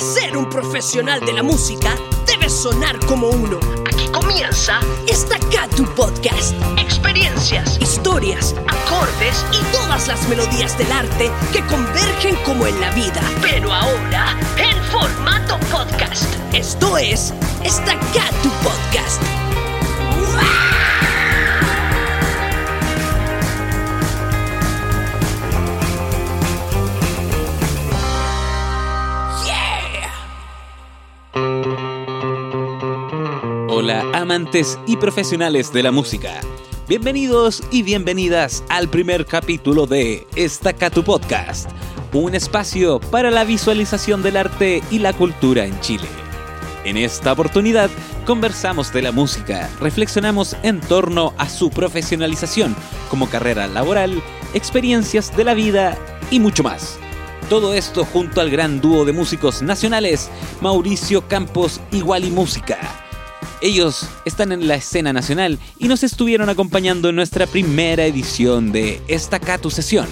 ser un profesional de la música, debes sonar como uno. Aquí comienza Estacatu Podcast. Experiencias, historias, acordes y todas las melodías del arte que convergen como en la vida. Pero ahora en formato podcast. Esto es Estacatu Podcast. Amantes y profesionales de la música. Bienvenidos y bienvenidas al primer capítulo de Estaca tu Podcast, un espacio para la visualización del arte y la cultura en Chile. En esta oportunidad conversamos de la música, reflexionamos en torno a su profesionalización como carrera laboral, experiencias de la vida y mucho más. Todo esto junto al gran dúo de músicos nacionales Mauricio Campos y Música. Ellos están en la escena nacional y nos estuvieron acompañando en nuestra primera edición de esta Catu Sesión,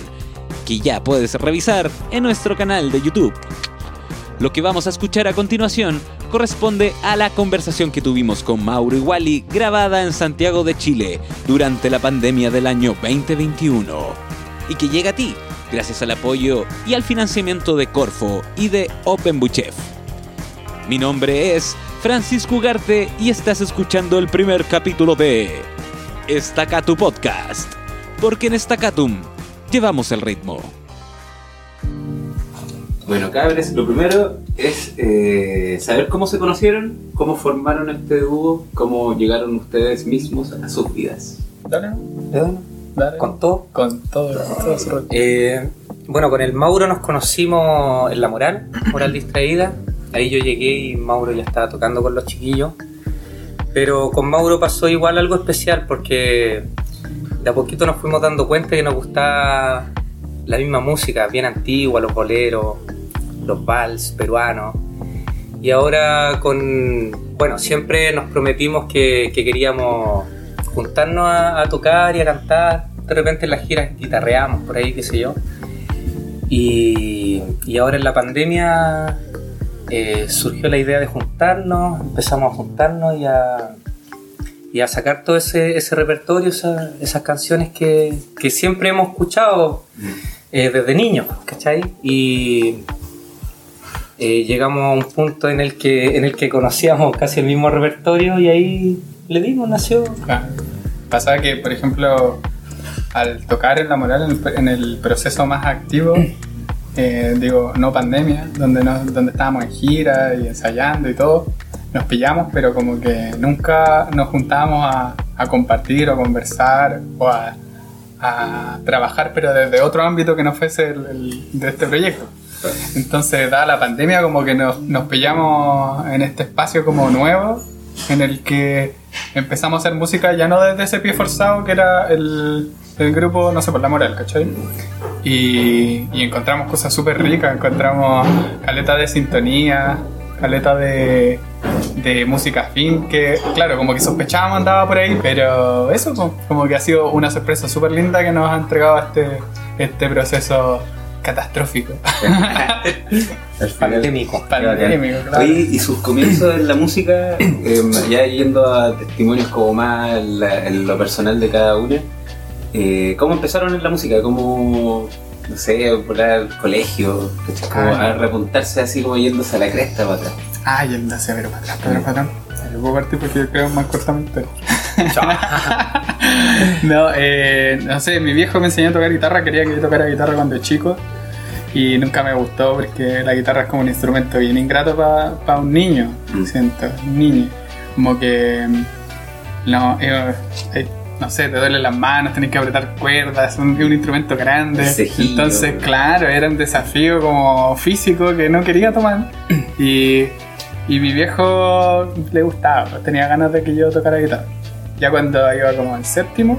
que ya puedes revisar en nuestro canal de YouTube. Lo que vamos a escuchar a continuación corresponde a la conversación que tuvimos con Mauro Wally grabada en Santiago de Chile durante la pandemia del año 2021 y que llega a ti gracias al apoyo y al financiamiento de Corfo y de Open Buchef. Mi nombre es Francisco Ugarte y estás escuchando el primer capítulo de Estacatu Podcast, porque en Estacatum llevamos el ritmo. Bueno, cabres, lo primero es eh, saber cómo se conocieron, cómo formaron este dúo, cómo llegaron ustedes mismos a sus vidas. Dale, ¿De dónde? dale. ¿Con todo? Con todo, todo su rollo. Eh, bueno, con el Mauro nos conocimos en La Moral, Moral Distraída. Ahí yo llegué y Mauro ya estaba tocando con los chiquillos. Pero con Mauro pasó igual algo especial porque de a poquito nos fuimos dando cuenta que nos gustaba la misma música, bien antigua, los boleros, los vals peruanos. Y ahora con, bueno, siempre nos prometimos que, que queríamos juntarnos a, a tocar y a cantar. De repente en las giras guitarreamos por ahí, qué sé yo. Y, y ahora en la pandemia eh, surgió la idea de juntarnos, empezamos a juntarnos y a, y a sacar todo ese, ese repertorio, esa- esas canciones que, que siempre hemos escuchado eh, desde niños, ¿cachai? Y eh, llegamos a un punto en el, que, en el que conocíamos casi el mismo repertorio y ahí le dimos, nació. Claro. Pasaba que, por ejemplo, al tocar en la moral, en el proceso más activo, eh, digo, no pandemia, donde, nos- donde estábamos en gira y ensayando y todo, nos pillamos, pero como que nunca nos juntábamos a, compartir o conversar o a, trabajar, pero desde otro ámbito que no fuese el de este proyecto. Entonces, dada la pandemia, como que nos, nos pillamos en este espacio como nuevo, en el que empezamos a hacer música ya no desde ese pie forzado que era el, el grupo, no sé, por la moral, ¿cachai? Y, y encontramos cosas súper ricas, encontramos caleta de sintonía, caleta de, de música fin, que claro, como que sospechábamos andaba por ahí, pero eso como, como que ha sido una sorpresa súper linda que nos ha entregado este, este proceso catastrófico. Pandémico. Pandémico, claro. Oye, y sus comienzos en la música, eh, ya yendo a testimonios como más la- en lo personal de cada una, eh, ¿cómo empezaron en la música? ¿Cómo, no sé, por el colegio? Ah. a repuntarse así como yéndose a la cresta para atrás. Ay, el nace, pero para atrás, pero para atrás. Yo puedo partir porque yo creo más cortamente. no, eh, no sé, mi viejo me enseñó a tocar guitarra, quería que yo tocara guitarra cuando chico y nunca me gustó porque la guitarra es como un instrumento bien ingrato para un niño, Mm. siento, un niño. Como que, no, eh, eh, no sé, te duelen las manos, tenés que apretar cuerdas, es un, instrumento grande. Cejillo. Entonces, claro, era un desafío como físico que no quería tomar. Y, y mi viejo le gustaba, pues, tenía ganas de que yo tocara guitarra. Ya cuando iba como en séptimo,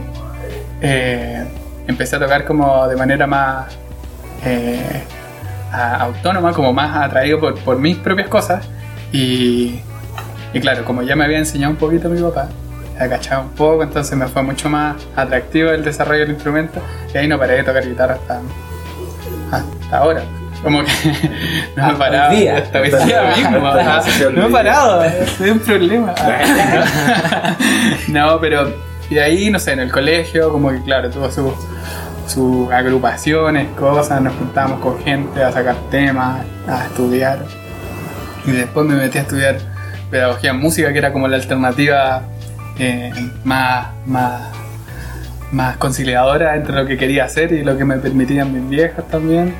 eh, empecé a tocar como de manera más eh, a- autónoma, como más atraído por, por mis propias cosas. Y, y claro, como ya me había enseñado un poquito mi papá, agachaba un poco, entonces me fue mucho más atractivo el desarrollo del instrumento y ahí no paré de tocar guitarra hasta, hasta ahora. Como que no me he parado. Día. Hasta hoy día mismo. No he parado, es un problema. No, pero. Y ahí, no sé, en el colegio, como que claro, tuvo su- sus agrupaciones, cosas, nos juntábamos con gente a sacar temas, a estudiar. Y después me metí a estudiar pedagogía en música, que era como la alternativa eh, más, más, más conciliadora entre lo que quería hacer y lo que me permitían mis viejas también.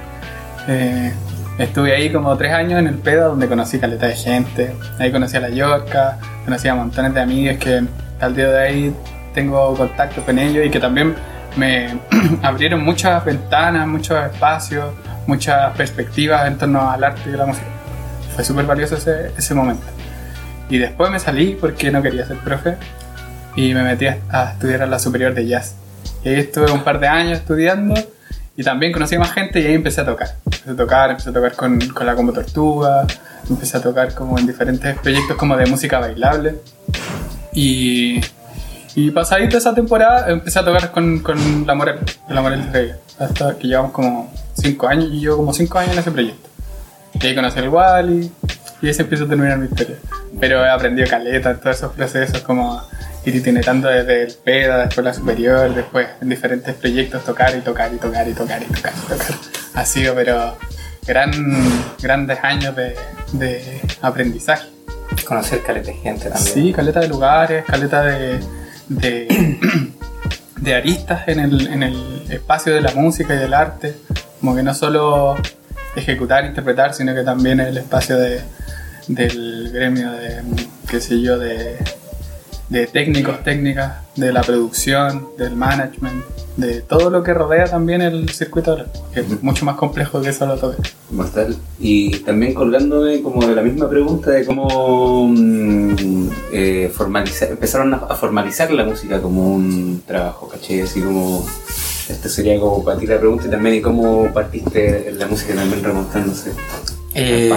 Eh, estuve ahí como tres años en el PEDA donde conocí caleta de gente. Ahí conocí a la Yorca, conocí a montones de amigas que al día de ahí tengo contacto con ellos y que también me abrieron muchas ventanas, muchos espacios, muchas perspectivas en torno al arte y la música. Fue súper valioso ese, ese momento. Y después me salí porque no quería ser profe y me metí a, estudiar a la superior de jazz. Y ahí estuve un par de años estudiando y también conocí a más gente y ahí empecé a tocar. Empecé a tocar, empecé a tocar con, con la Combo Tortuga, empecé a tocar como en diferentes proyectos como de música bailable. Y, y pasadita esa temporada empecé a tocar con, con La Morel, con La Morel de Reyes, hasta que llevamos como 5 años y yo como 5 años en ese proyecto. Y ahí conocí al Wally y ahí se empieza a terminar mi historia. Pero he aprendido caleta en todos esos procesos como ir itinerando desde el PEDA, después la superior, después en diferentes proyectos tocar y tocar y tocar y tocar y tocar y tocar. Ha sido pero gran, grandes años de, de aprendizaje. Conocer caleta de gente también. Sí, caleta de lugares, caleta de, de, de aristas en el, en el espacio de la música y del arte. Como que no solo ejecutar, interpretar, sino que también el espacio de, del gremio de, qué sé yo, de, de técnicos, técnicas, de la producción, del management, de todo lo que rodea también el circuito, de que es mucho más complejo que solo. Mortal. Y también colgándome como de la misma pregunta de cómo mm, eh, formalizar, empezaron a, formalizar la música como un trabajo, ¿cachai? Así como, esta sería como para ti la pregunta y también y cómo partiste en la música también remontándose. Eh.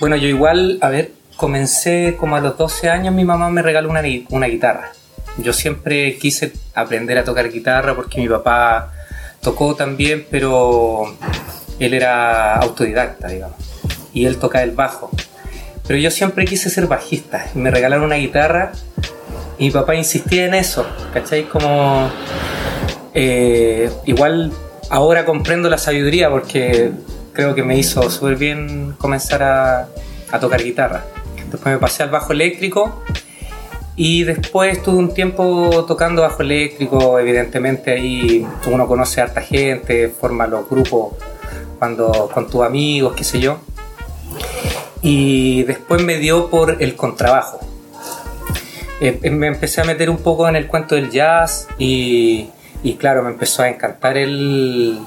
Bueno, yo igual, a ver, comencé como a los 12 años, mi mamá me regaló una, una guitarra. Yo siempre quise aprender a tocar guitarra porque mi papá tocó también, pero él era autodidacta, digamos. Y él tocaba el bajo. Pero yo siempre quise ser bajista. Me regalaron una guitarra y mi papá insistía en eso, ¿cachai? Como... eh, igual ahora comprendo la sabiduría porque creo que me hizo súper bien comenzar a, tocar guitarra. Después me pasé al bajo eléctrico y después estuve un tiempo tocando bajo eléctrico. Evidentemente ahí uno conoce a harta gente, forma los grupos cuando, con tus amigos, qué sé yo. Y después me dio por el contrabajo. Eh, me empecé a meter un poco en el cuento del jazz y claro, me empezó a encantar el,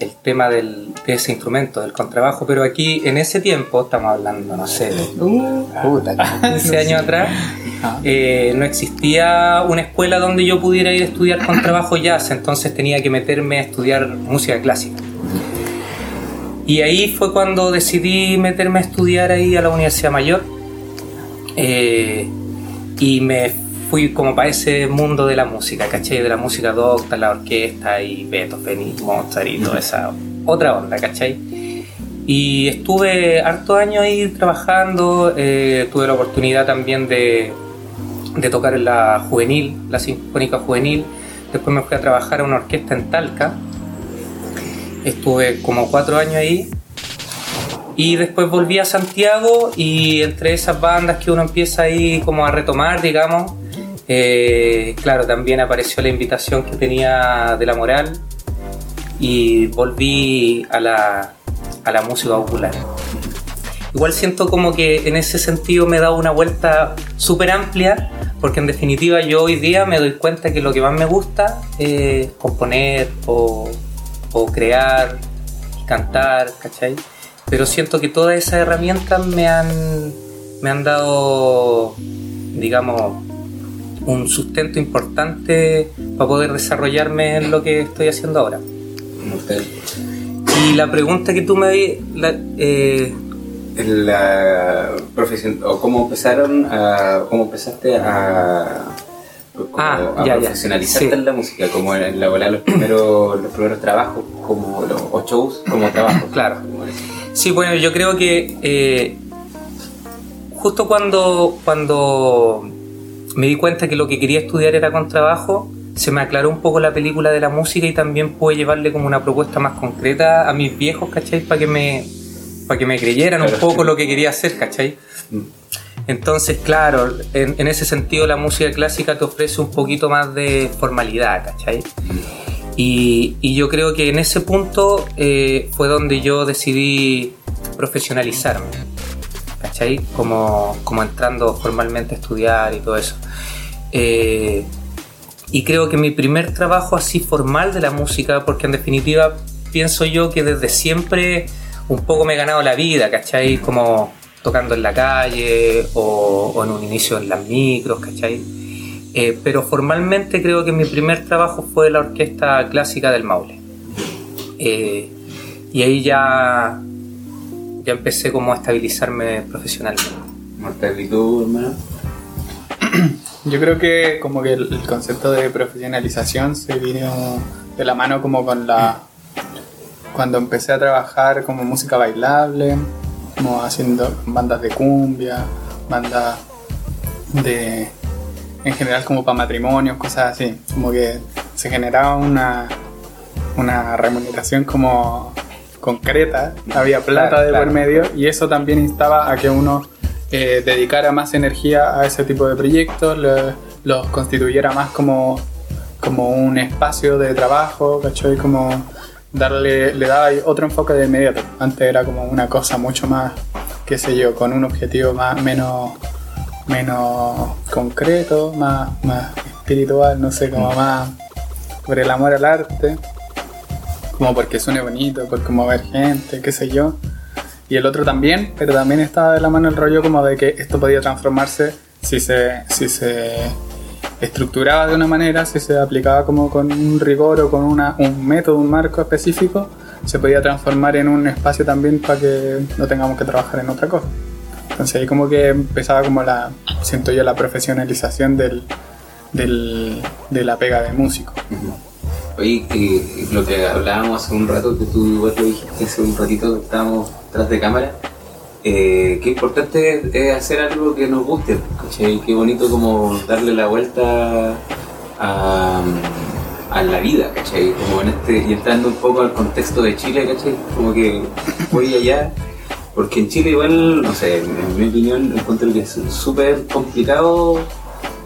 el tema del, de ese instrumento, del contrabajo, pero aquí en ese tiempo, estamos hablando, no sé, de 15 años atrás, eh, no existía una escuela donde yo pudiera ir a estudiar contrabajo jazz, entonces tenía que meterme a estudiar música clásica. Y ahí fue cuando decidí meterme a estudiar ahí a la Universidad Mayor. Eh, y me fui como para ese mundo de la música, ¿cachai? De la música docta, la orquesta y Beethoven y Mozart y toda esa otra onda, ¿cachai? Y estuve harto años ahí trabajando, eh, tuve la oportunidad también de, de tocar en la juvenil, la Sinfónica Juvenil. Después me fui a trabajar a una orquesta en Talca. Estuve como cuatro años ahí. Y después volví a Santiago y entre esas bandas que uno empieza ahí como a retomar, digamos, eh, claro, también apareció la invitación que tenía de la moral y volví a la, a la música popular. Igual siento como que en ese sentido me he dado una vuelta súper amplia, porque en definitiva yo hoy día me doy cuenta que lo que más me gusta es componer o, o crear, cantar, ¿cachai? Pero siento que todas esas herramientas me han, me han dado, digamos, un sustento importante para poder desarrollarme en lo que estoy haciendo ahora. Mortal. Y la pregunta que tú me di, la- eh, la profesión o cómo empezaron a cómo empezaste a como Ah, a ya, ya. profesionalizarte Sí. en la música, como en la bola los primeros, los primeros trabajos, como los, o shows, como trabajos. Claro. Como. Sí, bueno, yo creo que eh, justo cuando, cuando me di cuenta que lo que quería estudiar era con trabajo, se me aclaró un poco la película de la música y también pude llevarle como una propuesta más concreta a mis viejos, ¿cachai? Para que me, para que me creyeran un poco lo que quería hacer, ¿cachai? Mm. Entonces, claro, en, en ese sentido la música clásica te ofrece un poquito más de formalidad, ¿cachai? Y, y yo creo que en ese punto eh, fue donde yo decidí profesionalizarme, ¿cachai? Como, como entrando formalmente a estudiar y todo eso. Eh, y creo que mi primer trabajo así formal de la música, porque en definitiva pienso yo que desde siempre un poco me he ganado la vida, ¿cachai? Como tocando en la calle o, o en un inicio en las micros, ¿cachai? Eh, pero formalmente creo que mi primer trabajo fue la orquesta clásica del Maule. Eh, y ahí ya, ya empecé como a estabilizarme profesionalmente. ¿y tú, hermano? Yo creo que como que el, el concepto de profesionalización se vino de la mano como con la... Cuando empecé a trabajar como música bailable, como haciendo bandas de cumbia, bandas de... En general como para matrimonios, cosas así. Como que se generaba una, una remuneración como concreta, había plata Claro, de claro. por medio y eso también instaba a que uno eh, dedicara más energía a ese tipo de proyectos, los constituyera más como, como un espacio de trabajo, ¿cachai? Como darle, le daba otro enfoque de inmediato. Antes era como una cosa mucho más, qué sé yo, con un objetivo más, menos, menos concreto, más, más espiritual, no sé, como más por el amor al arte, como porque suene bonito, por como ver gente, qué sé yo. Y el otro también, pero también estaba de la mano el rollo como de que esto podía transformarse si se, si se estructuraba de una manera, si se aplicaba como con un rigor o con una, un método, un marco específico, se podía transformar en un espacio también para que no tengamos que trabajar en otra cosa. Entonces ahí como que empezaba como la, siento yo, la profesionalización del, del, de la pega de músico. Lo que hablábamos hace un rato, que tú igual lo dijiste hace un ratito que estábamos tras de cámara, eh, qué importante es, es hacer algo que nos guste, ¿cachai? Qué bonito como darle la vuelta a, a la vida, ¿cachai? Como en este, y entrando un poco al contexto de Chile, ¿cachai? Como que voy allá, porque en Chile igual, no sé, en mi opinión encuentro que es súper complicado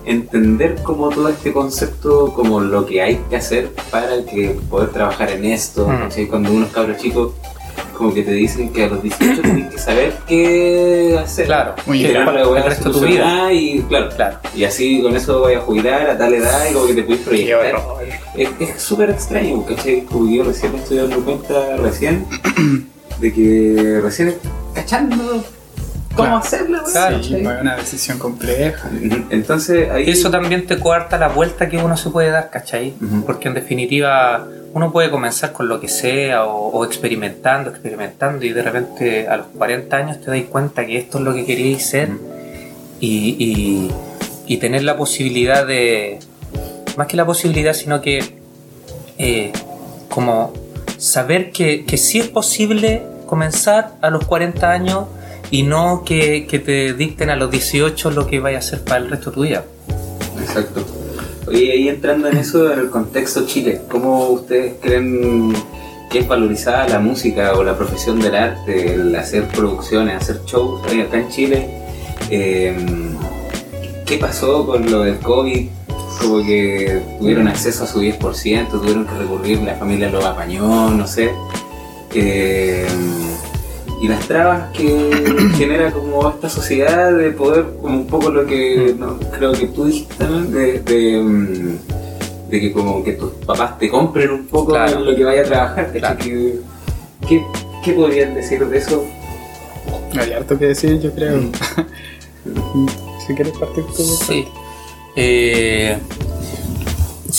entender como todo este concepto, como lo que hay que hacer para que poder trabajar en esto, Mm. Cuando unos cabros chicos como que te dicen que a los 18 tienes que saber qué hacer. Claro, y que tener para el resto de tu solucionada y claro, Claro. y así con eso voy a jubilar a tal edad y como que te puedes proyectar. Es súper extraño, ¿cachai? Como yo recién me estoy dando cuenta, recién, de que recién cachando cómo Claro. hacerlo, Claro, Sí, fue una decisión compleja. Entonces ahí... Eso también te coarta la vuelta que uno se puede dar, ¿cachai? Porque en definitiva uno puede comenzar con lo que sea o, o experimentando, experimentando y de repente a los 40 años te das cuenta que esto es lo que queríais ser y, y- y tener la posibilidad de, más que la posibilidad, sino que eh, como saber que, que sí es posible comenzar a los 40 años y no que, que te dicten a los 18 lo que vaya a hacer para el resto de tu vida. Exacto. Oye, ahí entrando en eso, en el contexto Chile, ¿cómo ustedes creen que es valorizada la música o la profesión del arte, el hacer producciones, hacer shows ahí acá en Chile? Eh, ¿Qué pasó con lo del COVID? Como que tuvieron acceso a su 10%, tuvieron que recurrir, la familia lo apañó, no sé. Eh, y las trabas que genera como esta sociedad de poder, como un poco lo que no, creo que tú dijiste también, de, de, mm, de que como que tus papás te compren un poco Claro. lo que vaya a trabajar. Claro. Que- ¿Qué, ¿Qué podrían decir de eso? Hay harto que decir, yo creo. si quieres partir tú. Sí. Eh,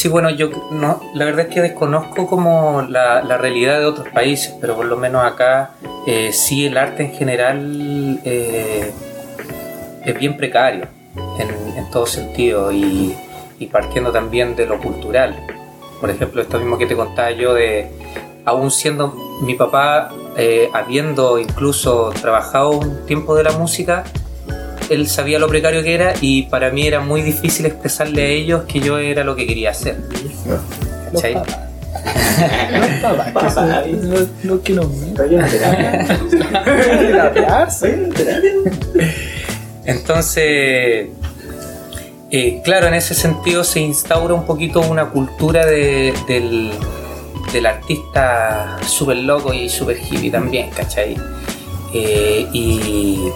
sí, bueno, yo no, la verdad es que desconozco como la, la realidad de otros países, pero por lo menos acá eh, sí el arte en general eh, es bien precario en, en todo sentido y, partiendo también de lo cultural. Por ejemplo, esto mismo que te contaba yo de, aún siendo mi papá, eh, habiendo incluso trabajado un tiempo de la música, él sabía lo precario que era y para mí era muy difícil expresarle a ellos que yo era lo que quería hacer. Los ¿Cachai? Los papás, que terapiarse. Entonces, eh, claro, en ese sentido se instaura un poquito una cultura de- del, del artista súper loco y súper hippie también, ¿cachai? Eh, y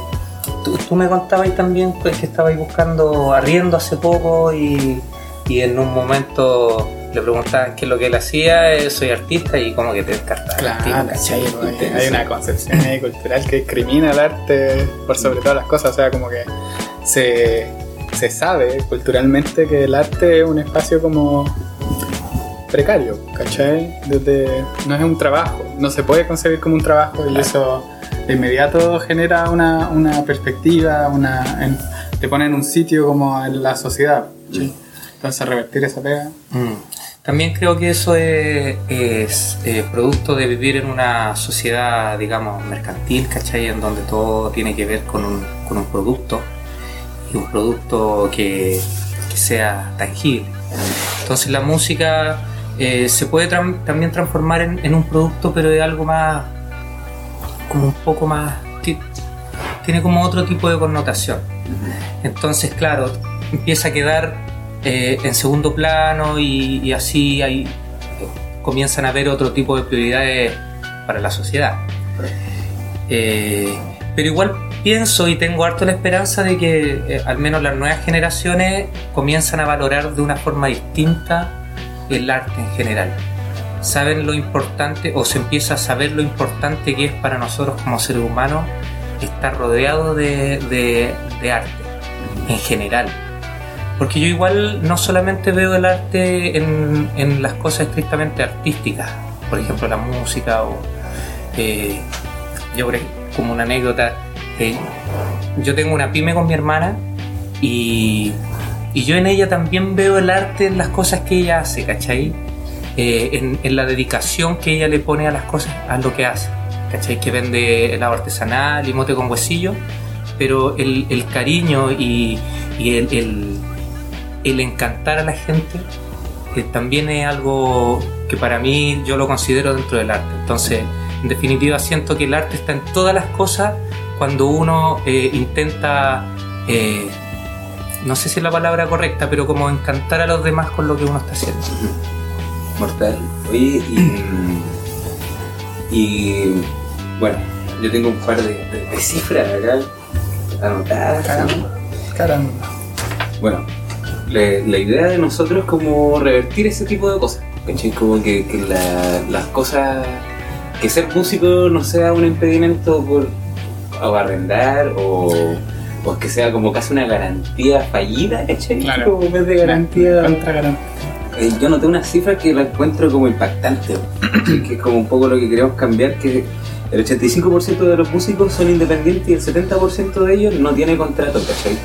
tú, tú me contabas también pues, que estabais buscando arriendo hace poco y, y en un momento le preguntaban qué es lo que él hacía, eh, soy artista y como que te descartaban. Claro, hay, hay una concepción ahí cultural que discrimina el arte por sobre todas las cosas. O sea, como que se, se sabe culturalmente que el arte es un espacio como precario, ¿cachai? Desde, no es un trabajo, no se puede concebir como un trabajo y eso de inmediato genera una, una perspectiva, una, en- te pone en un sitio como en la sociedad. ¿sí? Entonces revertir esa pega. Mm. También creo que eso es, es, eh, producto de vivir en una sociedad, digamos, mercantil, ¿cachai? En donde todo tiene que ver con un, con un producto y un producto que, que sea tangible. Entonces la música eh, se puede también transformar en, en un producto, pero de algo más, como un poco más, ti- tiene como otro tipo de connotación. Entonces, claro, empieza a quedar eh, en segundo plano y, y así hay, comienzan a haber otro tipo de prioridades para la sociedad. Eh, pero igual pienso y tengo harto la esperanza de que eh, al menos las nuevas generaciones comienzan a valorar de una forma distinta el arte en general. Saben lo importante o se empieza a saber lo importante que es para nosotros como seres humanos estar rodeado de, arte en general. Porque yo igual no solamente veo el arte en, las cosas estrictamente artísticas, por ejemplo la música o eh, yo ej- como una anécdota, eh, yo tengo una pyme con mi hermana y, y yo en ella también veo el arte en las cosas que ella hace, ¿cachai? Eh, en, en la dedicación que ella le pone a las cosas, a lo que hace, ¿cachai? Que vende helado artesanal y mote con huesillo, pero el, el cariño y, y el, el- el encantar a la gente eh, también es algo que para mí yo lo considero dentro del arte. Entonces, en definitiva, siento que el arte está en todas las cosas cuando uno eh, intenta, eh, no sé si es la palabra correcta, pero como encantar a los demás con lo que uno está haciendo. Mortal. Oye, y. Y. Bueno, yo tengo un par de, de- de cifras acá anotadas. Caramba. Caramba. Bueno, la, la idea de nosotros es como revertir ese tipo de cosas. ¿cachai? Como que, que la- las cosas. Que ser músico no sea un impedimento por o arrendar o, o que sea como casi una garantía fallida, ¿cachai? Claro. Como en vez de garantía. Contra garantía. Eh, yo noté una cifra que la encuentro como impactante, que es como un poco lo que queremos cambiar, que el 85% de los músicos son independientes y el 70% de ellos no tiene contrato, ¿cachai?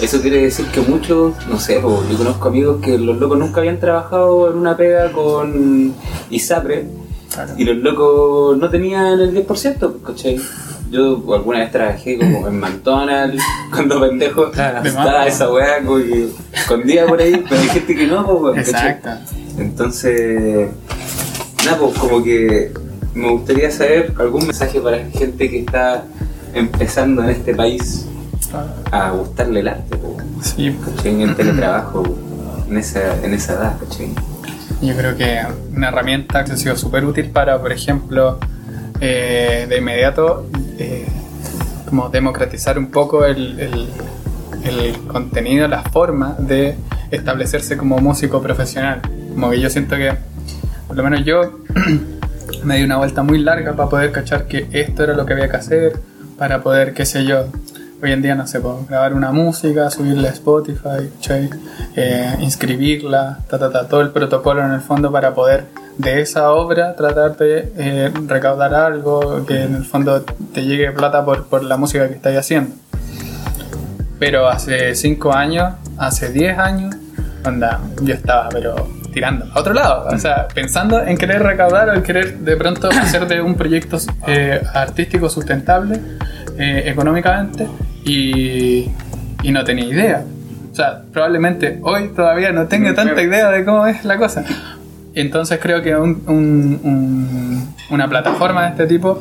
Eso quiere decir que muchos, no sé, po, yo conozco amigos que los locos nunca habían trabajado en una pega con ISAPRE Claro. y los locos no tenían el 10%, ¿cachai? Yo alguna vez trabajé como en McDonald's, cuando pendejo Claro. estaba esa weá como que escondida por ahí, pero hay gente que no, pues. Exacto. Entonces, nada, pues como que me gustaría saber algún mensaje para gente que está empezando en este país a gustarle el arte, pues, Sí. En el teletrabajo, en esa, en esa edad, ¿cachai? Yo creo que una herramienta que ha sido súper útil para, por ejemplo, eh, de inmediato, eh, como democratizar un poco el, el- contenido, la forma de establecerse como músico profesional. Como que yo siento que, por lo menos yo, me di una vuelta muy larga para poder cachar que esto era lo que había que hacer, para poder, qué sé yo, hoy en día no sé, puedo grabar una música, subirla a Spotify. Eh, inscribirla, ta, todo el protocolo en el fondo para poder de esa obra tratar de eh, recaudar algo, que en el fondo te llegue plata por, por la música que estáis haciendo. Pero hace 5 años, hace 10 años, onda, yo estaba, pero tirando a otro lado, o sea, pensando en querer recaudar o en querer de pronto hacer de un proyecto eh, artístico sustentable eh, económicamente y, y no tenía idea. O sea, probablemente hoy todavía no tenga tanta idea de cómo es la cosa. Entonces creo que un- un- un- una plataforma de este tipo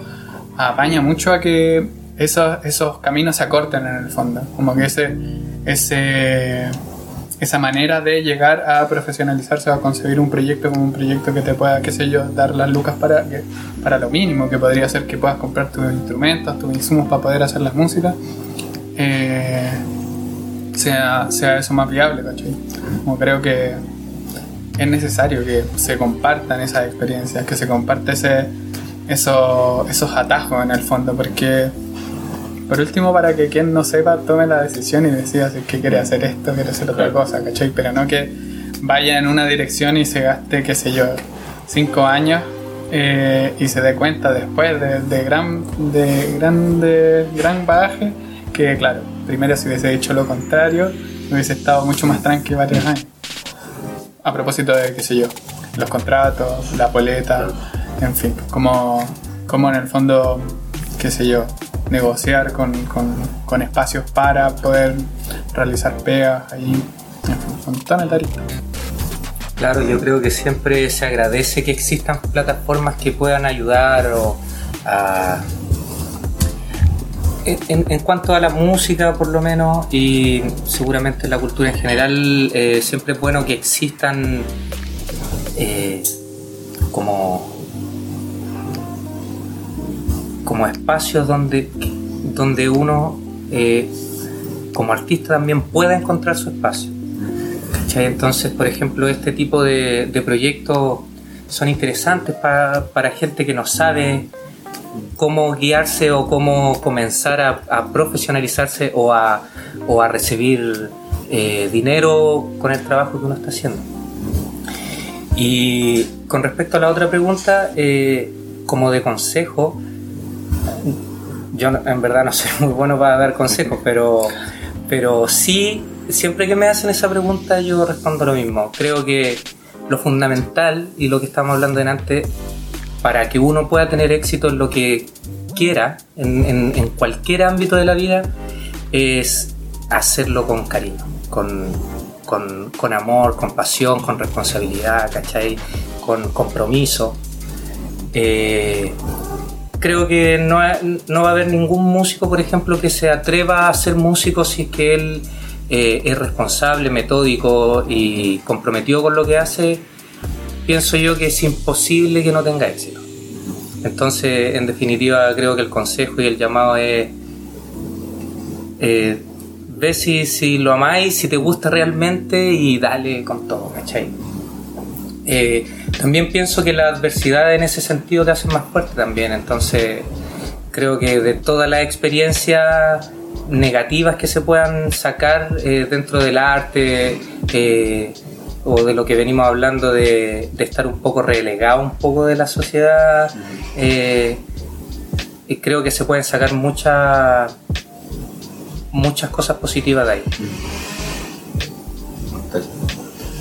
apaña mucho a que esos, esos caminos se acorten en el fondo. Como que ese, ese, esa manera de llegar a profesionalizarse o a concebir un proyecto como un proyecto que te pueda, qué sé yo, dar las lucas para, para lo mínimo, que podría ser que puedas comprar tus instrumentos, tus insumos para poder hacer las músicas. eh, sea, sea eso más viable, ¿cachai? Como creo que es necesario que se compartan esas experiencias, que se comparte ese, eso- esos atajos en el fondo, porque por último para que quien no sepa tome la decisión y decida si es que quiere hacer esto, quiere hacer otra cosa, ¿cachai? Pero no que vaya en una dirección y se gaste, qué sé yo, cinco años eh, y se dé cuenta después de, de gran, de, gran, de gran bagaje que, claro, primero si hubiese hecho lo contrario, hubiese estado mucho más tranquilo varios años. A propósito de, qué sé yo, los contratos, la poleta, en fin, como, como en el fondo, qué sé yo, negociar con, con, con espacios para poder realizar pegas ahí, en fin, son todas aristas. Claro, yo creo que siempre se agradece que existan plataformas que puedan ayudar o a... En, cuanto a la música, por lo menos, y seguramente la cultura en general, eh, siempre es bueno que existan eh, como, como espacios donde, donde uno, eh, como artista, también pueda encontrar su espacio. ¿Cachai? Entonces, por ejemplo, este tipo de, de proyectos son interesantes para, para gente que no sabe cómo guiarse o cómo comenzar a, a profesionalizarse o a, o a recibir eh, dinero con el trabajo que uno está haciendo. Y con respecto a la otra pregunta, eh, como de consejo, yo en verdad no soy muy bueno para dar consejos, pero, pero sí, siempre que me hacen esa pregunta yo respondo lo mismo. Creo que lo fundamental y lo que estamos hablando antes, para que uno pueda tener éxito en lo que quiera, en, cualquier ámbito de la vida, es hacerlo con cariño, con, amor, con pasión, con responsabilidad. Con compromiso. Eh, creo que no va a haber ningún músico, por ejemplo, que se atreva a ser músico si es que él eh, es responsable, metódico y comprometido con lo que hace. Pienso yo que es imposible que no tenga éxito. Entonces, en definitiva, creo que el consejo y el llamado es eh, ve si, si lo amáis, si te gusta realmente y dale con todo, ¿cachai? Eh, también pienso que la adversidad en ese sentido te hace más fuerte también, entonces creo que de todas las experiencias negativas que se puedan sacar eh, dentro del arte eh, o de lo que venimos hablando de, de estar un poco relegado un poco de la sociedad, eh, y creo que se pueden sacar muchas muchas cosas positivas de ahí.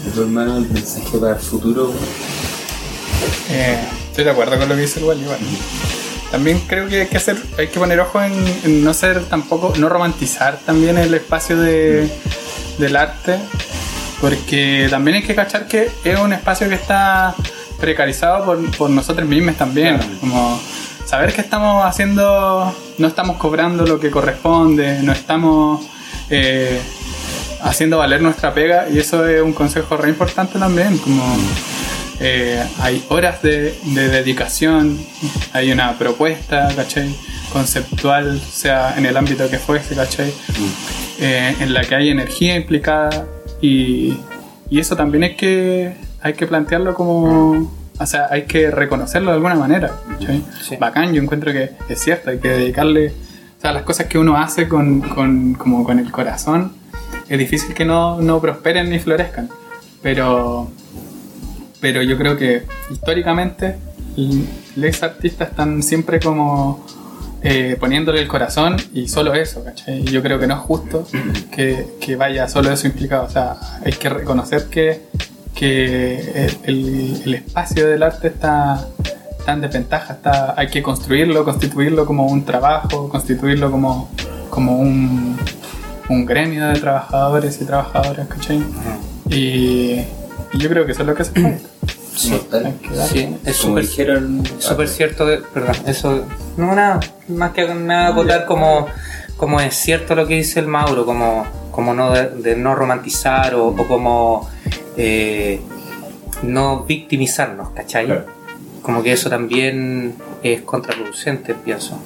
¿Y tu hermano el mensaje para el futuro? Eh, estoy de acuerdo con lo que dice el Wally, igual. También creo que hay que hacer, hay que poner ojo en, en no ser tampoco, no romantizar también el espacio de, del arte, porque también hay que cachar que es un espacio que está precarizado por, por nosotros mismos también, Claro. como saber que estamos haciendo, no estamos cobrando lo que corresponde, no estamos eh, haciendo valer nuestra pega y eso es un consejo re importante también, como eh, hay horas de, de dedicación, hay una propuesta, ¿cachai? Conceptual, sea en el ámbito que fuese, ¿cachai? Eh, en la que hay energía implicada y, y eso también hay que, hay que plantearlo como, o sea, hay que reconocerlo de alguna manera. Bacán, yo encuentro que es cierto, hay que dedicarle, o sea, las cosas que uno hace con, con, como con el corazón, es difícil que no, no prosperen ni florezcan, pero pero yo creo que históricamente los artistas están siempre como eh, poniéndole el corazón y solo eso, ¿cachai? Y yo creo que no es justo que, que vaya solo eso implicado. O sea, hay que reconocer que, que el, el espacio del arte está, está en desventaja. Está, hay que construirlo, constituirlo como un trabajo, constituirlo como, como un, un gremio de trabajadores y trabajadoras, ¿cachai? Y, y yo creo que eso es lo que hace falta. Sí, es súper cierto, perdón, eso, no nada, más que nada acotar como, como es cierto lo que dice el Mauro, como, como no de, de no romantizar o, o como eh, no victimizarnos, ¿cachai? Claro. Como que eso también es contraproducente, pienso.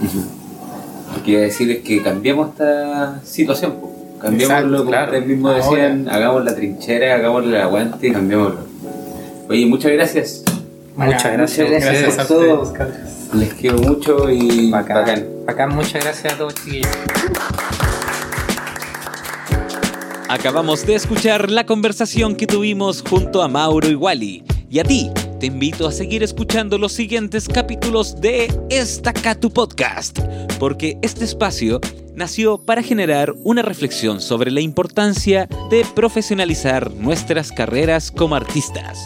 Lo que iba a decir es que cambiemos esta situación. Cambiémoslo, como claro. ustedes mismos Ahora. decían, hagamos la trinchera, hagamos el aguante y cambiémoslo. Oye, muchas gracias. Muchas Bacán. gracias. Muchas gracias Gracias a por todo. ustedes, cabros. Les quiero mucho y Bacán. bacán. Bacán, muchas gracias a todos, chiquillos. Acabamos de escuchar la conversación que tuvimos junto a Mauro y Wally. Y a ti, te invito a seguir escuchando los siguientes capítulos de Estaca tu Podcast, porque este espacio nació para generar una reflexión sobre la importancia de profesionalizar nuestras carreras como artistas.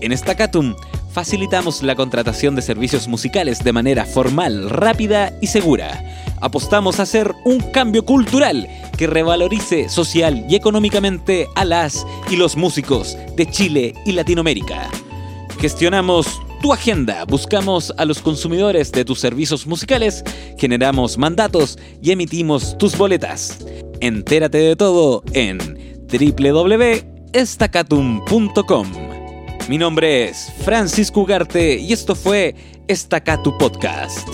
En Estacatum facilitamos la contratación de servicios musicales de manera formal, rápida y segura. Apostamos a hacer un cambio cultural que revalorice social y económicamente a las y los músicos de Chile y Latinoamérica. Gestionamos tu agenda, buscamos a los consumidores de tus servicios musicales, generamos mandatos y emitimos tus boletas. Entérate de todo en www.estacatum.com. Mi nombre es Francisco Ugarte y esto fue Estacatu Podcast.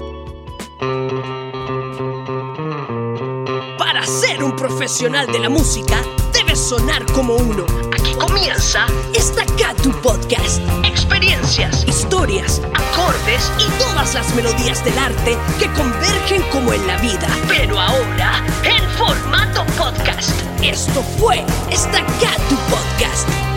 Para ser un profesional de la música, debes sonar como uno. Aquí comienza Estaca tu Podcast. Experiencias, historias, acordes y todas las melodías del arte que convergen como en la vida. Pero ahora, en formato podcast. Esto fue Estaca tu Podcast.